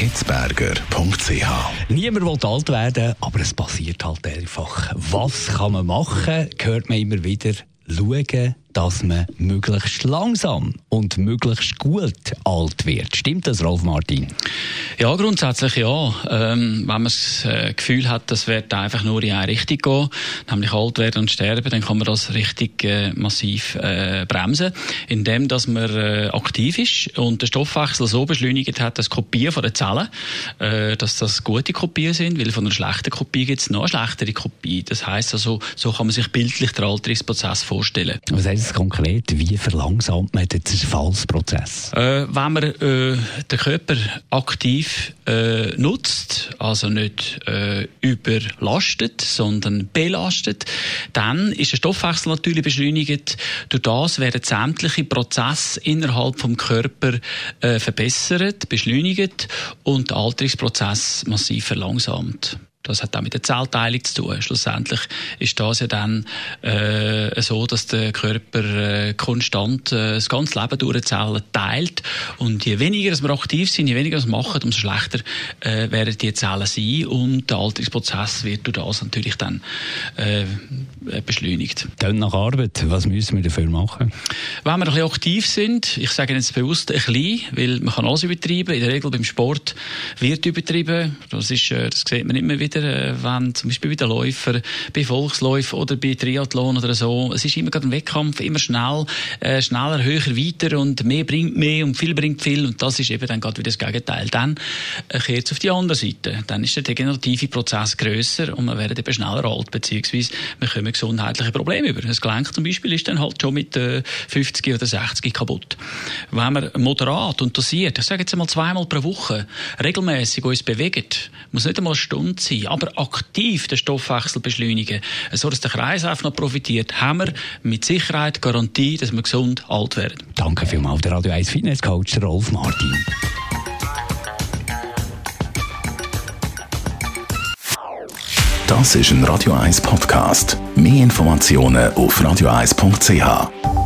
hitzberger.ch. Niemand will alt werden, aber es passiert halt einfach. Was kann man machen, hört man immer wieder. Schauen, dass man möglichst langsam und möglichst gut alt wird. Stimmt das, Rolf Martin? Ja, grundsätzlich ja. Ähm, wenn man das äh, Gefühl hat, das wird einfach nur in eine Richtung gehen, nämlich alt werden und sterben, dann kann man das richtig äh, massiv äh, bremsen, indem dass man äh, aktiv ist und den Stoffwechsel so beschleunigt hat, dass Kopien von den Zellen, äh, dass das gute Kopien sind, weil von einer schlechten Kopie gibt es noch eine schlechtere Kopie. Das heißt also, so kann man sich bildlich den Alterungsprozess vorstellen. Was heißt das konkret? Wie verlangsamt man den Zerfallsprozess? Äh, wenn man äh, den Körper aktiv äh, nutzt, also nicht äh, überlastet, sondern belastet, dann ist der Stoffwechsel natürlich beschleunigt. Durch das werden sämtliche Prozesse innerhalb vom Körper äh, verbessert, beschleunigt und der Alterungsprozess massiv verlangsamt. Das hat auch mit der Zellteilung zu tun. Schlussendlich ist das ja dann äh, so, dass der Körper äh, konstant äh, das ganze Leben durch die Zellen teilt. Und je weniger wir aktiv sind, je weniger wir machen, umso schlechter äh, werden die Zellen sein. Und der Alterungsprozess wird durch das natürlich dann äh, beschleunigt. Dann nach Arbeit, was müssen wir dafür machen? Wenn wir ein bisschen aktiv sind, ich sage jetzt bewusst ein bisschen, weil man kann alles übertreiben. In der Regel beim Sport wird übertrieben. Das, ist, äh, das sieht man immer wieder wieder, äh, wenn zum Beispiel bei den Läufern, bei Volksläufen oder bei Triathlon oder so, es ist immer gerade ein Wettkampf, immer schnell, äh, schneller, höher, weiter und mehr bringt mehr und viel bringt viel und das ist eben dann gerade wieder das Gegenteil. Dann äh, kehrt es auf die andere Seite. Dann ist der degenerative Prozess grösser und man wird eben schneller alt, beziehungsweise wir kommen gesundheitliche Probleme über. Das Gelenk zum Beispiel ist dann halt schon mit äh, 50 oder 60 kaputt. Wenn man moderat und dosiert, ich sage jetzt einmal zweimal pro Woche, regelmäßig uns bewegt, muss nicht einmal eine Stunde sein, aber aktiv den Stoffwechsel beschleunigen, so dass der Kreislauf noch profitiert, haben wir mit Sicherheit Garantie, dass wir gesund alt werden. Danke vielmals, der Radio 1 Fitness Coach Rolf Martin. Das ist ein Radio 1 Podcast. Mehr Informationen auf radio1.ch.